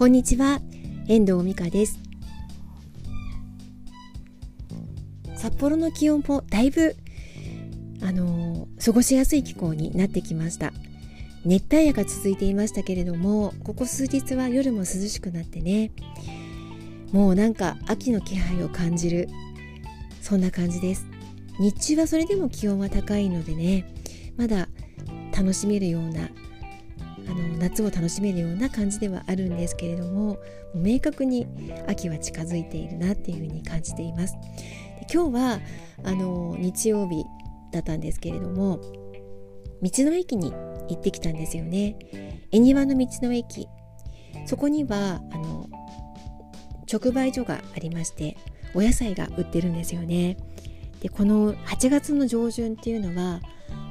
こんにちは。遠藤美香です。札幌の気温もだいぶあのー、過ごしやすい気候になってきました。熱帯夜が続いていましたけれどもここ数日は夜も涼しくなってね。もうなんか秋の気配を感じるそんな感じです。日中はそれでも気温は高いのでねまだ楽しめるような夏を楽しめるような感じではあるんですけれどももう明確に秋は近づいているなっていうふうに感じています。で今日はあの日曜日だったんですけれども道の駅に行ってきたんですよね。恵庭の道の駅。そこにはあの直売所がありましてお野菜が売ってるんですよね。でこの8月の上旬っていうのは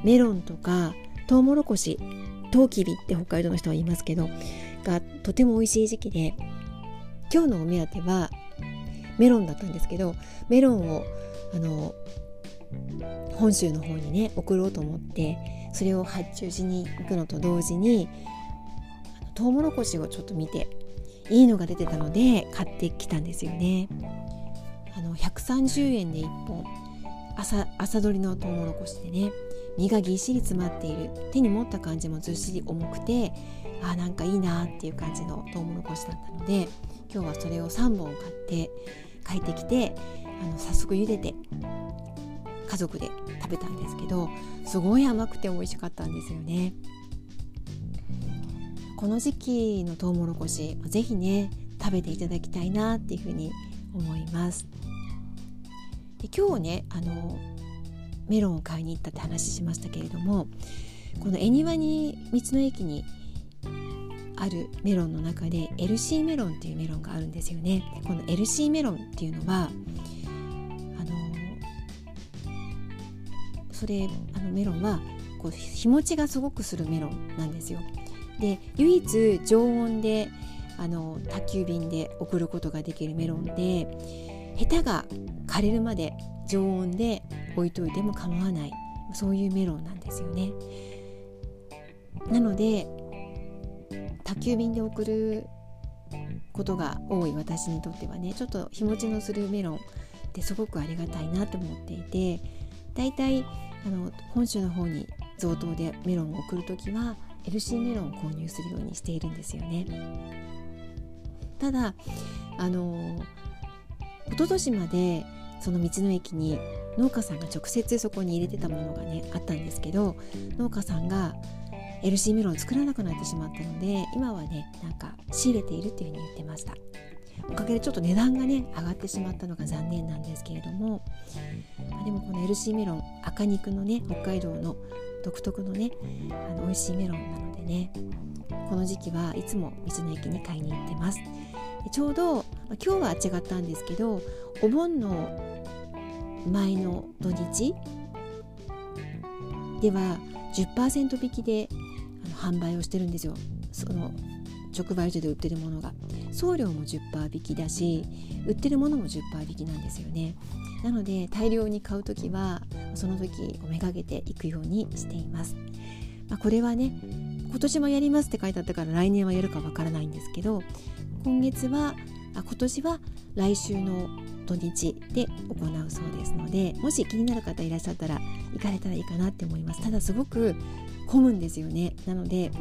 メロンとかトウモロコシトウキビって北海道の人は言いますけどがとても美味しい時期で今日のお目当てはメロンだったんですけどメロンをあの本州の方にね送ろうと思ってそれを発注しに行くのと同時にトウモロコシをちょっと見ていいのが出てたので買ってきたんですよね。あの130円で1本朝朝取りのトウモロコシでね身がぎっしり詰まっている手に持った感じもずっしり重くてあなんかいいなっていう感じのトウモロコシだったので今日はそれを3本買って帰ってきてあの早速茹でて家族で食べたんですけどすごい甘くて美味しかったんですよね。この時期のトウモロコシぜひね食べていただきたいなっていうふうに思います。で今日ねあのメロンを買いに行ったって話しましたけれどもこの恵庭に道の駅にあるメロンの中で LC メロンっていうメロンがあるんですよね。この LC メロンっていうのはあのそれあのメロンはこう日持ちがすごくするメロンなんですよ。で唯一常温であの宅急便で送ることができるメロンでヘタが枯れるまで常温で置いといても構わないそういうメロンなんですよね。なので宅急便で送ることが多い私にとってはねちょっと日持ちのするメロンってすごくありがたいなと思っていてだいたいあの本州の方に贈答でメロンを送る時は LC メロンを購入するようにしているんですよね。ただあの一昨年までその道の駅に農家さんが直接そこに入れてたものがねあったんですけど農家さんが LC メロンを作らなくなってしまったので今はねなんか仕入れているっていうふうに言ってました。おかげでちょっと値段がね上がってしまったのが残念なんですけれども、まあ、でもこの LC メロン赤肉のね北海道の独特のねあの美味しいメロンなのでねこの時期はいつも道の駅に買いに行ってます。ちょうど、今日は違ったんですけどお盆の前の土日では10%引きで販売をしてるんですよ。その直売所で売ってるものが。送料も10%引きだし売ってるものも10%引きなんですよね。なので大量に買う時はその時をめがけていくようにしています、まあ、これはね今年もやりますって書いてあったから来年はやるかわからないんですけど今月はあ今年は来週の土日で行うそうですのでもし気になる方いらっしゃったら行かれたらいいかなって思います。ただすごく混むんですよね。なので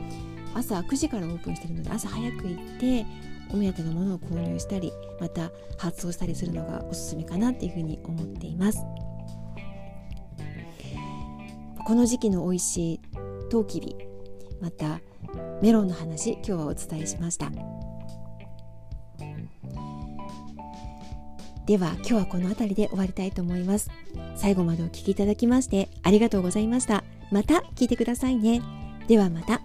朝9時からオープンしてるので朝早く行ってお目当てのものを購入したりまた発送したりするのがおすすめかなっていうふうに思っています。この時期の美味しいトウキビ。またメロンの話今日はお伝えしました。では今日はこの辺りで終わりたいと思います。最後までお聴きいただきましてありがとうございました。また聞いてくださいね。ではまた。